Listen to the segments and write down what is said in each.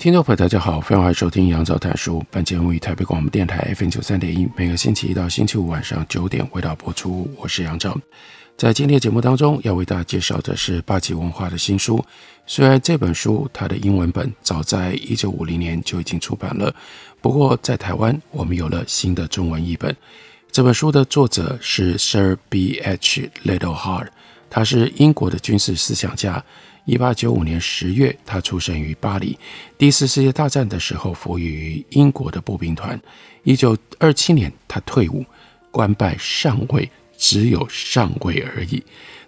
听众朋友，大家好，欢迎收听杨照谈书。本节目于台北广播电台 FM 九三点一，每个星期一到星期五晚上九点为大家播出。我是杨照，在今天的节目当中，要为大家介绍的是八旗文化的新书。虽然这本书它的英文本早在一九五零年就已经出版了，不过在台湾我们有了新的中文译本。这本书的作者是 Sir B. H. Littlehart，他是英国的军事思想家。一八九五年十月，他出生于巴黎。第一次世界大战的时候，服役于英国的步兵团。一九二七年，他退伍，官拜上尉，只有上尉而已。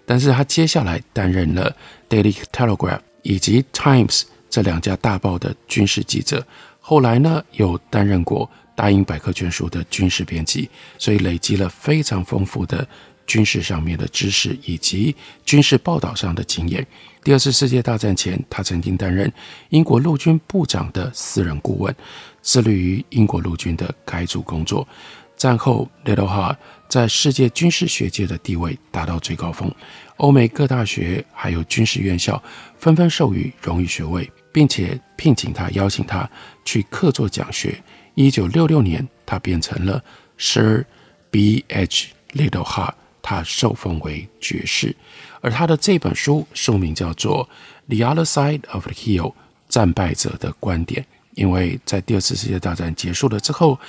但是他接下来担任了《Daily Telegraph》以及《Times》这两家大报的军事记者。后来呢，又担任过《大英百科全书》的军事编辑，所以累积了非常丰富的军事上面的知识以及军事报道上的经验。第二次世界大战前，他曾经担任英国陆军部长的私人顾问，致力于英国陆军的改组工作。战后，Littlehart 在世界军事学界的地位达到最高峰，欧美各大学还有军事院校纷纷授予荣誉学位，并且聘请他、邀请他去客座讲学。一九六六年，他变成了 Sir B. H. Littlehart 他受封为爵士。而他的这本书书名叫做《The Other Side of the Hill》，战败者的观点。因为在第二次世界大战结束了之后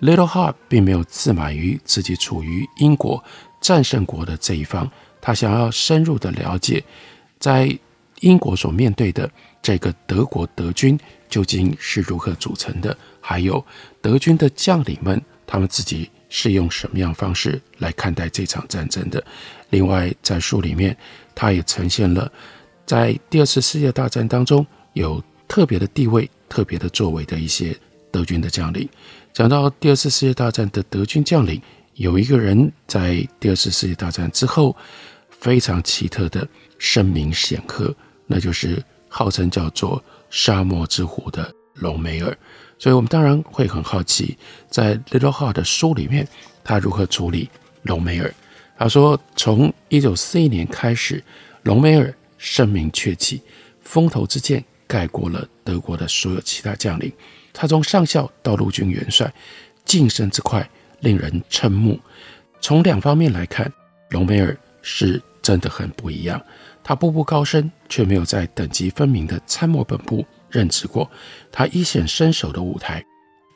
，Little Hard 并没有自满于自己处于英国战胜国的这一方，他想要深入的了解，在英国所面对的这个德国德军究竟是如何组成的，还有德军的将领们他们自己是用什么样方式来看待这场战争的。另外，在书里面，他也呈现了在第二次世界大战当中有特别的地位、特别的作为的一些德军的将领。讲到第二次世界大战的德军将领，有一个人在第二次世界大战之后非常奇特的声名显赫，那就是号称叫做“沙漠之虎”的隆美尔。所以我们当然会很好奇，在 Liddell-Hart 的书里面，他如何处理隆美尔。他说：“从一九四一年开始，隆美尔声名鹊起，风头之剑盖过了德国的所有其他将领。他从上校到陆军元帅，晋升之快令人瞠目。从两方面来看，隆美尔是真的很不一样。他步步高升，却没有在等级分明的参谋本部任职过。他一显身手的舞台，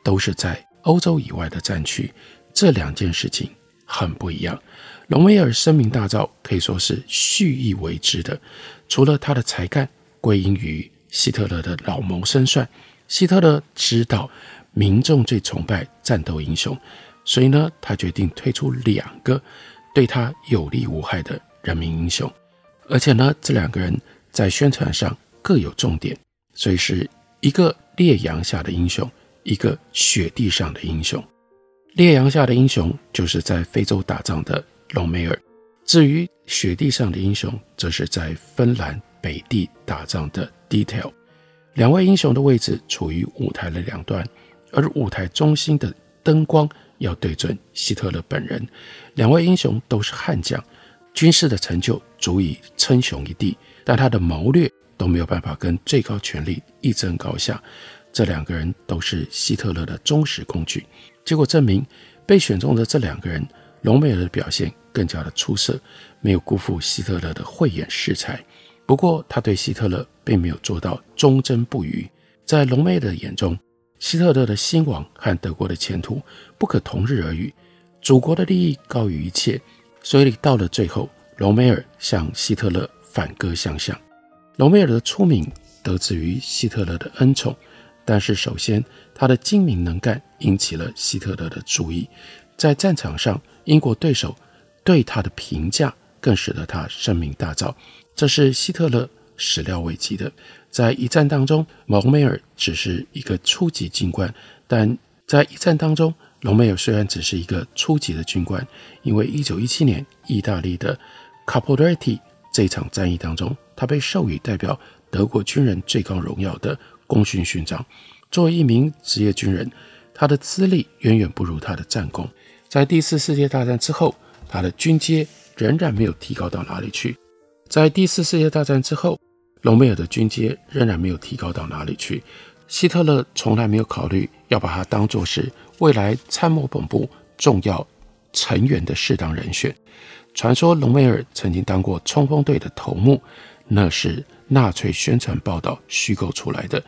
都是在欧洲以外的战区。这两件事情很不一样。”隆美尔声名大噪，可以说是蓄意为之的。除了他的才干归因于希特勒的老谋深算，希特勒知道民众最崇拜战斗英雄，所以呢，他决定推出两个对他有利无害的人民英雄，而且呢，这两个人在宣传上各有重点，所以是一个烈阳下的英雄，一个雪地上的英雄。烈阳下的英雄就是在非洲打仗的。隆美尔，至于雪地上的英雄，则是在芬兰北地打仗的 Dietl。两位英雄的位置处于舞台的两端，而舞台中心的灯光要对准希特勒本人。两位英雄都是悍将，军事的成就足以称雄一地，但他的谋略都没有办法跟最高权力一争高下。这两个人都是希特勒的忠实工具。结果证明，被选中的这两个人。隆美尔的表现更加的出色，没有辜负希特勒的慧眼识才。不过，他对希特勒并没有做到忠贞不渝。在隆美尔的眼中，希特勒的兴亡和德国的前途不可同日而语，祖国的利益高于一切。所以到了最后，隆美尔向希特勒反戈相向。隆美尔的出名得自于希特勒的恩宠，但是首先他的精明能干引起了希特勒的注意，在战场上。英国对手对他的评价更使得他声名大噪。这是希特勒始料未及的。在一战当中，隆美尔只是一个初级军官，但在一战当中，隆美尔虽然只是一个初级的军官，因为一九一七年意大利的 Caporetto 这场战役当中，他被授予代表德国军人最高荣耀的功勋勋章。作为一名职业军人，他的资历远远不如他的战功。在第四世界大战之后，他的军阶仍然没有提高到哪里去。在第四世界大战之后，隆美尔的军阶仍然没有提高到哪里去。希特勒从来没有考虑要把他当作是未来参谋本部重要成员的适当人选。传说隆美尔曾经当过冲锋队的头目，那是纳粹宣传报道虚构出来的。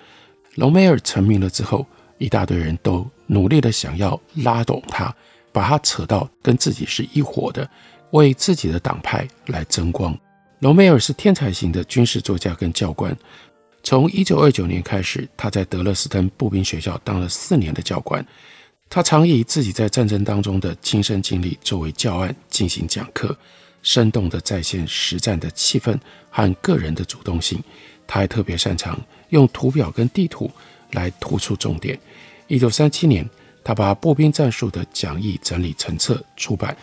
隆美尔成名了之后，一大堆人都努力的想要拉拢他，把他扯到跟自己是一伙的，为自己的党派来争光。隆美尔是天才型的军事作家跟教官。从一九二九年开始，他在德勒斯登步兵学校当了四年的教官。他常以自己在战争当中的亲身经历作为教案进行讲课，生动地再现实战的气氛和个人的主动性。他还特别擅长用图表跟地图来突出重点。一九三七年，他把步兵战术的讲义整理成册出版。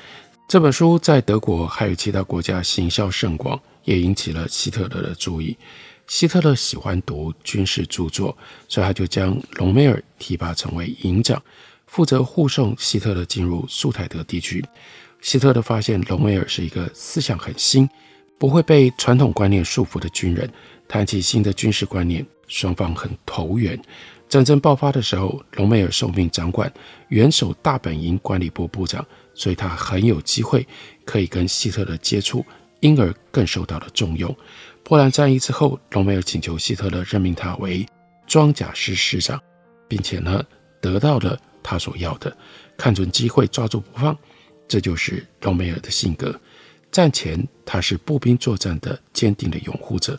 这本书在德国还有其他国家行销甚广，也引起了希特勒的注意。希特勒喜欢读军事著作，所以他就将隆美尔提拔成为营长，负责护送希特勒进入苏台德地区。希特勒发现隆美尔是一个思想很新、不会被传统观念束缚的军人。谈起新的军事观念，双方很投缘。战争爆发的时候，隆美尔受命掌管元首大本营管理部部长，所以他很有机会可以跟希特勒接触，因而更受到了重用。波兰战役之后，隆美尔请求希特勒任命他为装甲师师长，并且呢得到了他所要的，看准机会抓住不放，这就是隆美尔的性格。战前他是步兵作战的坚定的拥护者。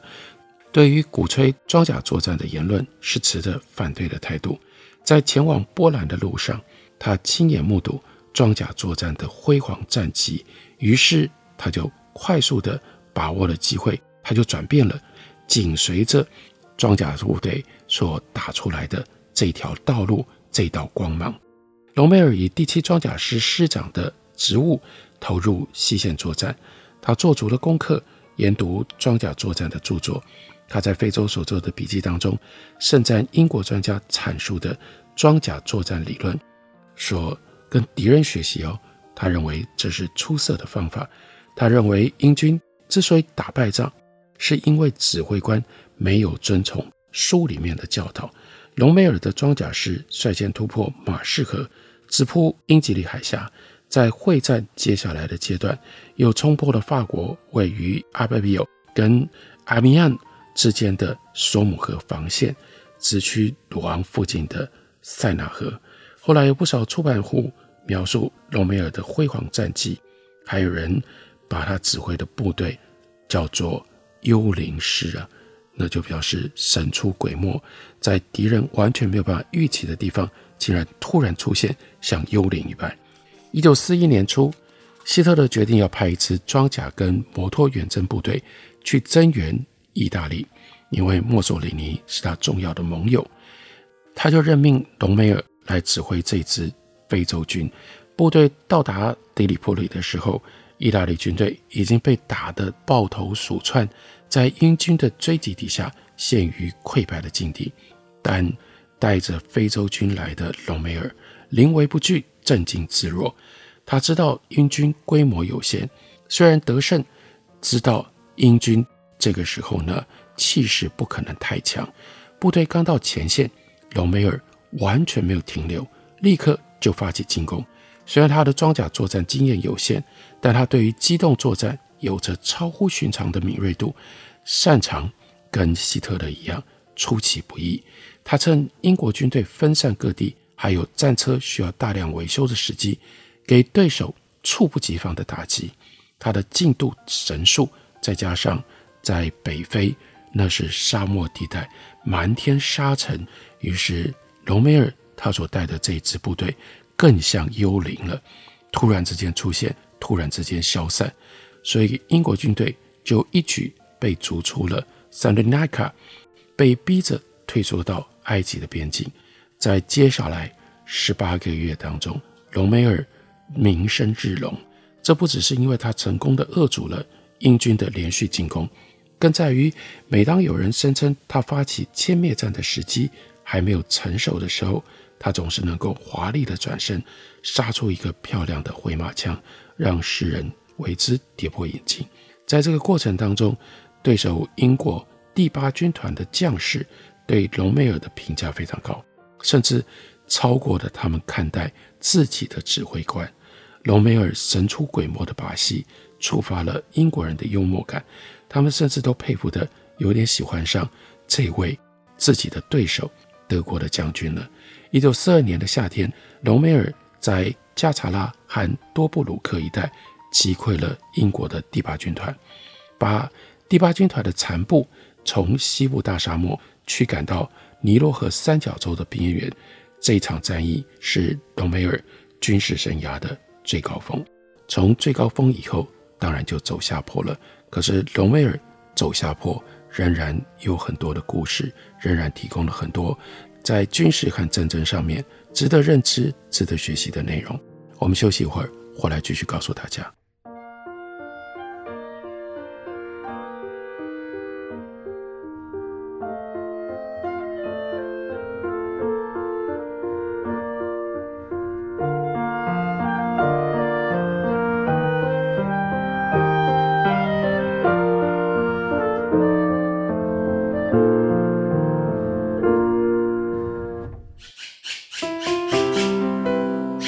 对于鼓吹装甲作战的言论是持着反对的态度。在前往波兰的路上，他亲眼目睹装甲作战的辉煌战绩，于是他就快速地把握了机会，他就转变了，紧随着装甲部队所打出来的这条道路，这道光芒。隆美尔以第七装甲师师长的职务投入西线作战，他做足了功课，研读装甲作战的著作。他在非洲所做的笔记当中，盛赞英国专家阐述的装甲作战理论，说跟敌人学习哦。他认为这是出色的方法。他认为英军之所以打败仗，是因为指挥官没有遵从书里面的教导。隆美尔的装甲师率先突破马士河，直扑英吉利海峡，在会战接下来的阶段，又冲破了法国位于阿贝比奥跟阿米安之间的索姆河防线，直驱鲁昂附近的塞纳河。后来有不少出版户描述隆美尔的辉煌战绩，还有人把他指挥的部队叫做“幽灵师”啊，那就表示神出鬼没，在敌人完全没有办法预期的地方，竟然突然出现，像幽灵一般。一九四一年初，希特勒决定要派一支装甲跟摩托远征部队去增援。意大利，因为墨索里尼是他重要的盟友，他就任命隆美尔来指挥这支非洲军。部队到达底里普里的时候，意大利军队已经被打得抱头鼠窜，在英军的追击底下陷于溃败的境地。但带着非洲军来的隆美尔临危不惧，镇静自若。他知道英军规模有限，虽然得胜，知道英军。这个时候呢，气势不可能太强。部队刚到前线，隆美尔完全没有停留，立刻就发起进攻。虽然他的装甲作战经验有限，但他对于机动作战有着超乎寻常的敏锐度，擅长跟希特勒一样出其不意。他趁英国军队分散各地，还有战车需要大量维修的时机，给对手猝不及防的打击。他的进度神速，再加上在北非，那是沙漠地带，满天沙尘。于是，隆美尔他所带的这支部队更像幽灵了，突然之间出现，突然之间消散。所以，英国军队就一举被逐出了萨利尼卡，被逼着退缩到埃及的边境。在接下来十八个月当中，隆美尔名声日隆。这不只是因为他成功的遏阻了英军的连续进攻，更在于每当有人声称他发起歼灭战的时机还没有成熟的时候，他总是能够华丽的转身，杀出一个漂亮的回马枪，让世人为之跌破眼镜。在这个过程当中，对手英国第八军团的将士对隆美尔的评价非常高，甚至超过了他们看待自己的指挥官。隆美尔神出鬼没的把戏触发了英国人的幽默感，他们甚至都佩服得有点喜欢上这位自己的对手德国的将军了。一九四二年的夏天，隆美尔在加查拉和多布鲁克一带击溃了英国的第八军团，把第八军团的残部从西部大沙漠驱赶到尼罗河三角洲的边缘。这场战役是隆美尔军事生涯的最高峰。从最高峰以后，当然就走下坡了。可是隆美尔走下坡，仍然有很多的故事，仍然提供了很多在军事和战争上面值得认知、值得学习的内容。我们休息一会儿，回来继续告诉大家。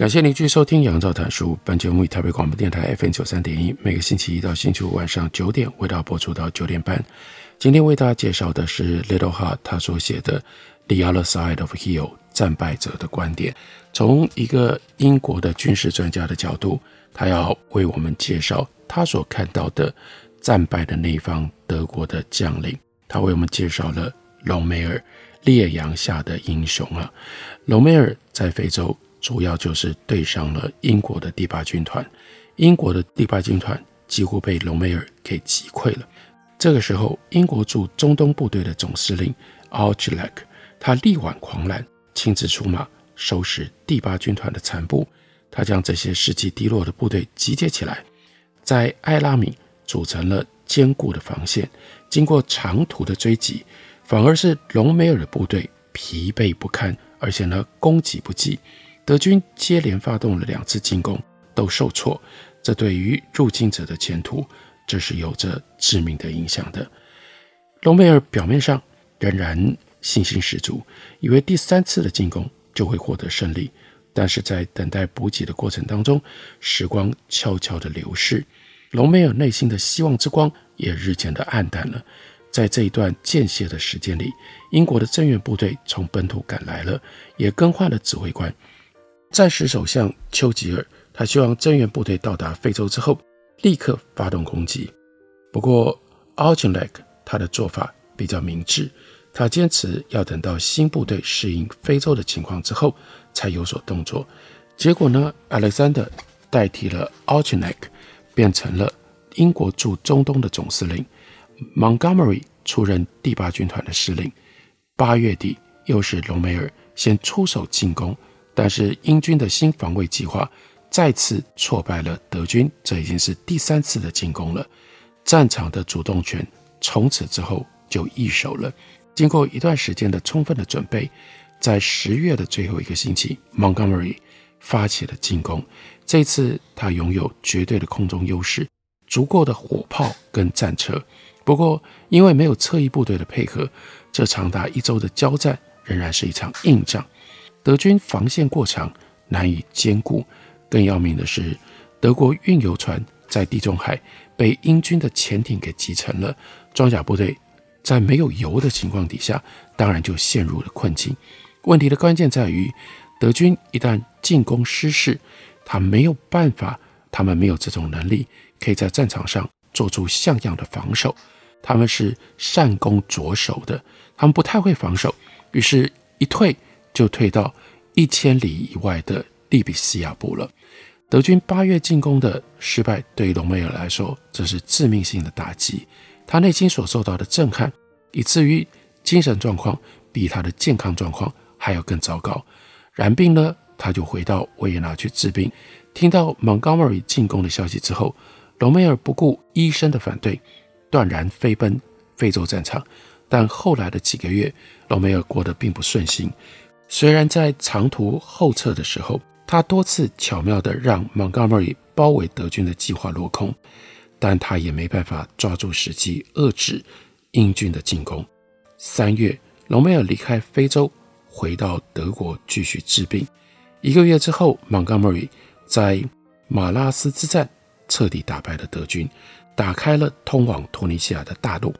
感谢您继续收听《杨照谈书》。本节目以台北广播电台 FM 九三点一，每个星期一到星期五晚上九点为大家播出到九点半。今天为大家介绍的是 Little Heart 他所写的《The Other Side of Hill》战败者的观点。从一个英国的军事专家的角度，他要为我们介绍他所看到的战败的那一方德国的将领。他为我们介绍了隆美尔，烈阳下的英雄啊！隆美尔在非洲。主要就是对上了英国的第八军团，英国的第八军团几乎被隆美尔给击溃了。这个时候，英国驻中东部队的总司令 Auchinleck 他力挽狂澜，亲自出马收拾第八军团的残部。他将这些士气低落的部队集结起来，在艾拉米组成了坚固的防线。经过长途的追击，反而是隆美尔的部队疲惫不堪，而且呢，攻击不济。德军接连发动了两次进攻，都受挫，这对于入侵者的前途，这是有着致命的影响的。隆美尔表面上仍然信心十足，以为第三次的进攻就会获得胜利，但是在等待补给的过程当中，时光悄悄地流逝，隆美尔内心的希望之光也日渐的黯淡了。在这一段间歇的时间里，英国的增援部队从本土赶来了，也更换了指挥官。战时首相丘吉尔，他希望增援部队到达非洲之后，立刻发动攻击。不过，Auchinleck 他的做法比较明智，他坚持要等到新部队适应非洲的情况之后才有所动作。结果呢，Alexander 代替了 Auchinleck，变成了英国驻中东的总司令，Montgomery 出任第八军团的司令。八月底，又是隆美尔先出手进攻，但是英军的新防卫计划再次挫败了德军，这已经是第三次的进攻了。战场的主动权从此之后就易手了。经过一段时间的充分的准备，在十月的最后一个星期，Montgomery 发起了进攻。这次他拥有绝对的空中优势，足够的火炮跟战车。不过，因为没有侧翼部队的配合，这长达一周的交战仍然是一场硬仗。德军防线过长，难以兼顾。更要命的是，德国运油船在地中海被英军的潜艇给击沉了，装甲部队。在没有油的情况底下，当然就陷入了困境。问题的关键在于，德军一旦进攻失势，他没有办法，他们没有这种能力，可以在战场上做出像样的防守。他们是善攻着守的，他们不太会防守，于是，一退就退到一千里以外的利比西亚部了。德军八月进攻的失败，对于隆美尔来说，这是致命性的打击。他内心所受到的震撼，以至于精神状况比他的健康状况还要更糟糕。染病了，他就回到维也纳去治病。听到 Montgomery 进攻的消息之后，隆美尔不顾医生的反对，断然飞奔非洲战场。但后来的几个月，隆美尔过得并不顺心。虽然在长途后撤的时候，他多次巧妙地让 Montgomery 包围德军的计划落空。但他也没办法抓住时机遏制英军的进攻。三月，隆美尔离开非洲，回到德国继续治病。一个月之后，Montgomery 在马拉斯之战彻底打败了德军，打开了通往突尼西亚的大路，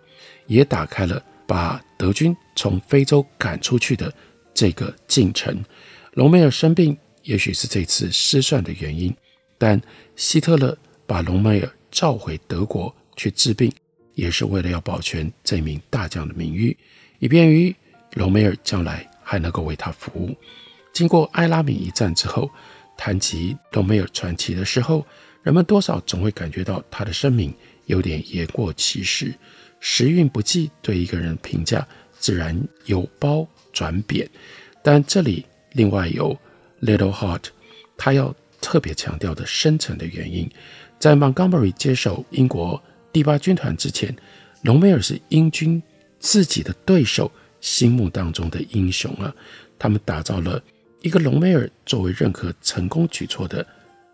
也打开了把德军从非洲赶出去的这个进程。隆美尔生病，也许是这次失算的原因，但希特勒把隆美尔召回德国去治病，也是为了要保全这名大将的名誉，以便于隆美尔将来还能够为他服务。经过埃拉米一战之后，谈及隆美尔传奇的时候，人们多少总会感觉到他的声明有点言过其实。时运不济，对一个人评价自然有褒转贬。但这里另外有 Little Heart，他要特别强调的深层的原因。在 Montgomery 接手英国第八军团之前，隆美尔是英军自己的对手心目当中的英雄啊。他们打造了一个隆美尔作为任何成功举措的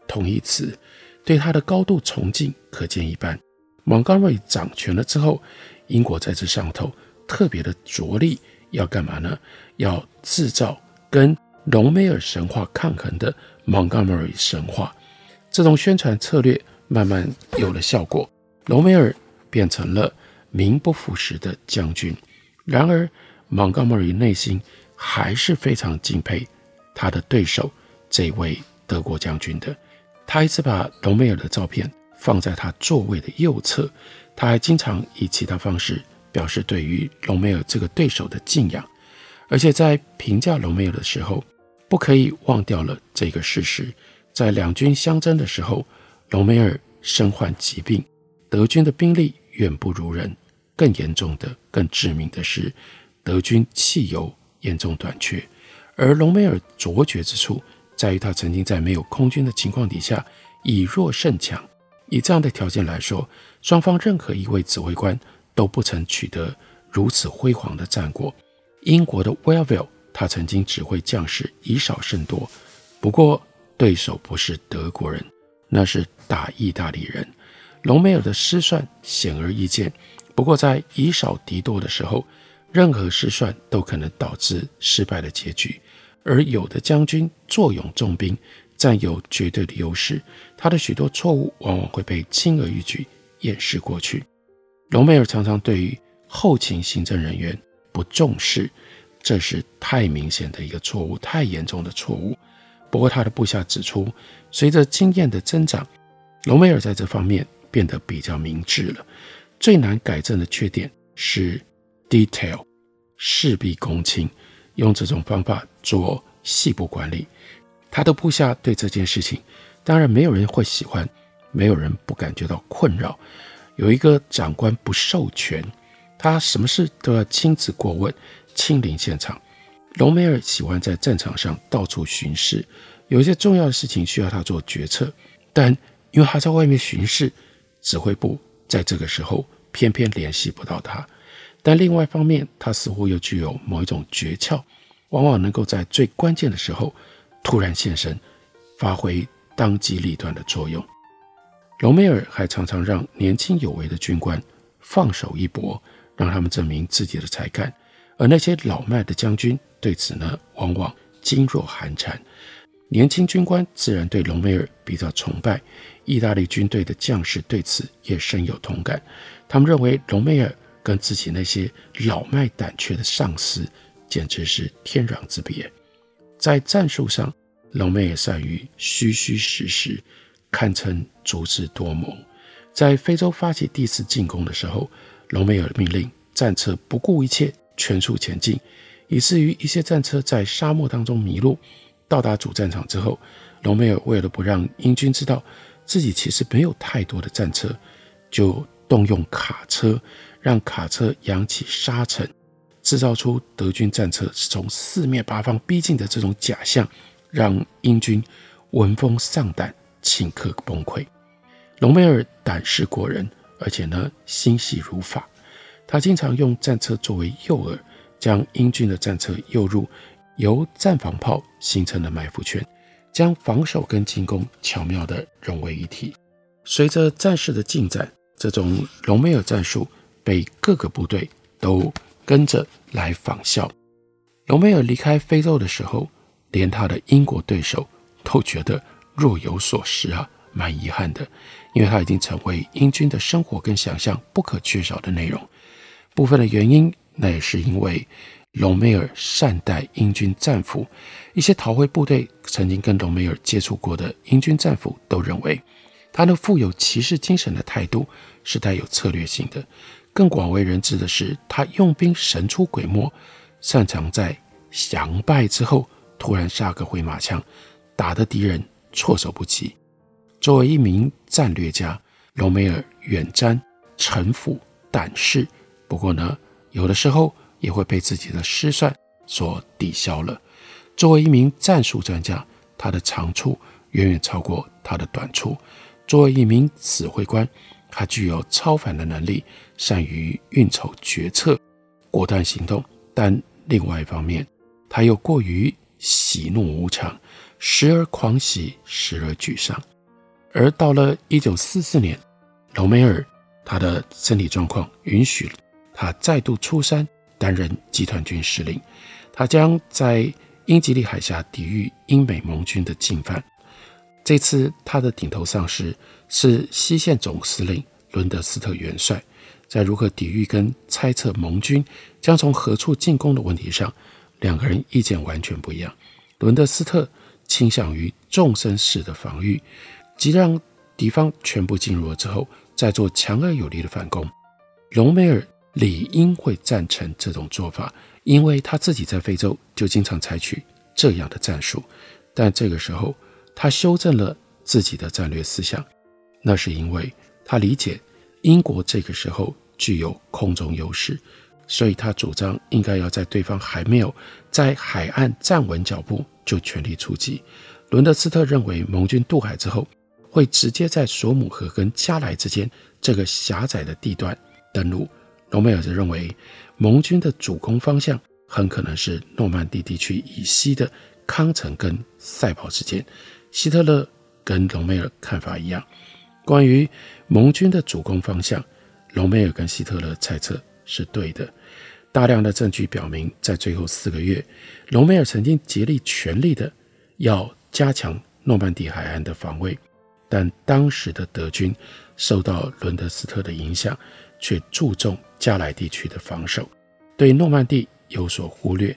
同义词，对他的高度崇敬可见一斑。Montgomery 掌权了之后，英国在这上头特别的着力，要干嘛呢？要制造跟隆美尔神话抗衡的 Montgomery 神话。这种宣传策略。慢慢有了效果，隆美尔变成了名不副实的将军。然而，Montgomery 内心还是非常敬佩他的对手这位德国将军的。他一直把隆美尔的照片放在他座位的右侧，他还经常以其他方式表示对于隆美尔这个对手的敬仰。而且在评价隆美尔的时候，不可以忘掉了这个事实：在两军相争的时候。隆美尔身患疾病，德军的兵力远不如人。更严重的、更致命的是，德军汽油严重短缺。而隆美尔卓绝之处在于，他曾经在没有空军的情况底下以弱胜强。以这样的条件来说，双方任何一位指挥官都不曾取得如此辉煌的战果。英国的 welville 他曾经指挥将士以少胜多，不过对手不是德国人。那是打意大利人，隆美尔的失算显而易见。不过，在以少敌多的时候，任何失算都可能导致失败的结局。而有的将军坐拥重兵，占有绝对的优势，他的许多错误往往会被轻而易举掩饰过去。隆美尔常常对于后勤行政人员不重视，这是太明显的一个错误，太严重的错误。不过，他的部下指出，随着经验的增长，隆美尔在这方面变得比较明智了。最难改正的缺点是 detail，事必躬亲，用这种方法做细部管理。他的部下对这件事情，当然没有人会喜欢，没有人不感觉到困扰。有一个长官不授权，他什么事都要亲自过问，亲临现场。隆美尔喜欢在战场上到处巡视，有一些重要的事情需要他做决策，但因为他在外面巡视，指挥部在这个时候偏偏联系不到他。但另外一方面，他似乎又具有某一种诀窍，往往能够在最关键的时候突然现身，发挥当机立断的作用。隆美尔还常常让年轻有为的军官放手一搏，让他们证明自己的才干，而那些老迈的将军对此呢，往往噤若寒蝉。年轻军官自然对隆美尔比较崇拜，意大利军队的将士对此也深有同感。他们认为隆美尔跟自己那些老迈胆怯的上司简直是天壤之别。在战术上，隆美尔善于虚虚实实，堪称足智多谋。在非洲发起第一次进攻的时候，隆美尔命令战车不顾一切全速前进，以至于一些战车在沙漠当中迷路。到达主战场之后，隆美尔为了不让英军知道自己其实没有太多的战车，就动用卡车，让卡车扬起沙尘，制造出德军战车是从四面八方逼近的这种假象，让英军闻风丧胆，顷刻崩溃。隆美尔胆识过人，而且呢心细如发，他经常用战车作为诱饵，将英军的战车诱入。由战防炮形成的埋伏圈，将防守跟进攻巧妙地融为一体。随着战事的进展，这种隆美尔战术被各个部队都跟着来仿效。隆美尔离开非洲的时候，连他的英国对手都觉得若有所失啊，蛮遗憾的，因为他已经成为英军的生活跟想象不可缺少的内容。部分的原因，那也是因为。隆美尔善待英军战俘，一些逃回部队曾经跟隆美尔接触过的英军战俘都认为，他那富有骑士精神的态度是带有策略性的。更广为人知的是，他用兵神出鬼没，擅长在降败之后突然杀个回马枪，打得敌人措手不及。作为一名战略家，隆美尔远瞻、城府、胆识，不过呢，有的时候。也会被自己的失算所抵消了。作为一名战术专家，他的长处远远超过他的短处。作为一名指挥官，他具有超凡的能力，善于运筹决策、果断行动。但另外一方面，他又过于喜怒无常，时而狂喜，时而沮丧。而到了一九四四年，隆美尔他的身体状况允许他再度出山。担任集团军司令，他将在英吉利海峡抵御英美盟军的进犯。这次他的顶头上司是西线总司令伦德斯特元帅，在如何抵御跟猜测盟军将从何处进攻的问题上，两个人意见完全不一样。伦德斯特倾向于纵深式的防御，即让敌方全部进入了之后，再做强而有力的反攻。隆美尔。理应会赞成这种做法，因为他自己在非洲就经常采取这样的战术。但这个时候，他修正了自己的战略思想，那是因为他理解英国这个时候具有空中优势，所以他主张应该要在对方还没有在海岸站稳脚步就全力出击。伦德斯特认为，盟军渡海之后，会直接在索姆河跟加莱之间这个狭窄的地段登陆。隆美尔则认为，盟军的主攻方向很可能是诺曼底地区以西的康城跟塞堡之间。希特勒跟隆美尔看法一样。关于盟军的主攻方向，隆美尔跟希特勒猜测是对的。大量的证据表明，在最后四个月，隆美尔曾经竭力全力的要加强诺曼底海岸的防卫，但当时的德军受到伦德斯特的影响。却注重加莱地区的防守，对诺曼底有所忽略。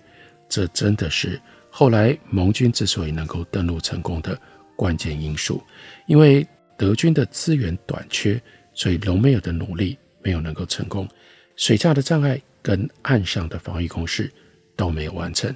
这真的是后来盟军之所以能够登陆成功的关键因素。因为德军的资源短缺，所以隆美尔的努力没有能够成功。水下的障碍跟岸上的防御工事都没有完成，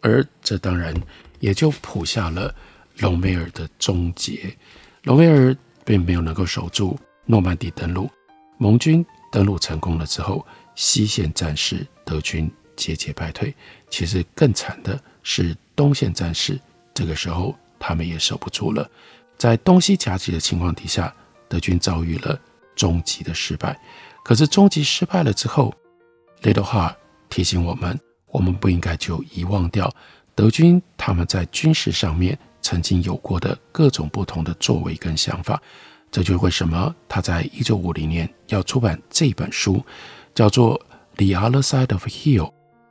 而这当然也就谱下了隆美尔的终结。隆美尔并没有能够守住诺曼底登陆，盟军登陆成功了之后，西线战事德军节节败退。其实更惨的是东线战事，这个时候他们也守不住了。在东西夹击的情况底下，德军遭遇了终极的失败。可是终极失败了之后，雷德哈提醒我们，我们不应该就遗忘掉德军他们在军事上面曾经有过的各种不同的作为跟想法。这就是为什么他在一九五零年要出版这本书，叫做《The Other Side of Hill》。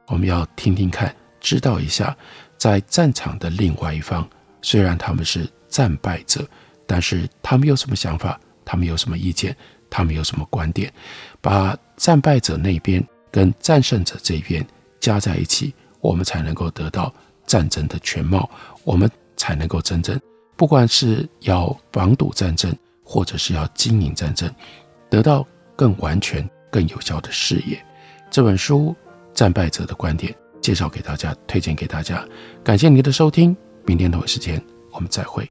我们要听听看，知道一下，在战场的另外一方，虽然他们是。战败者，但是他们有什么想法？他们有什么意见？他们有什么观点？把战败者那边跟战胜者这边加在一起，我们才能够得到战争的全貌。我们才能够真正，不管是要防堵战争，或者是要经营战争，得到更完全、更有效的视野。这本书《战败者的观点》介绍给大家，推荐给大家。感谢您的收听，明天同一时间我们再会。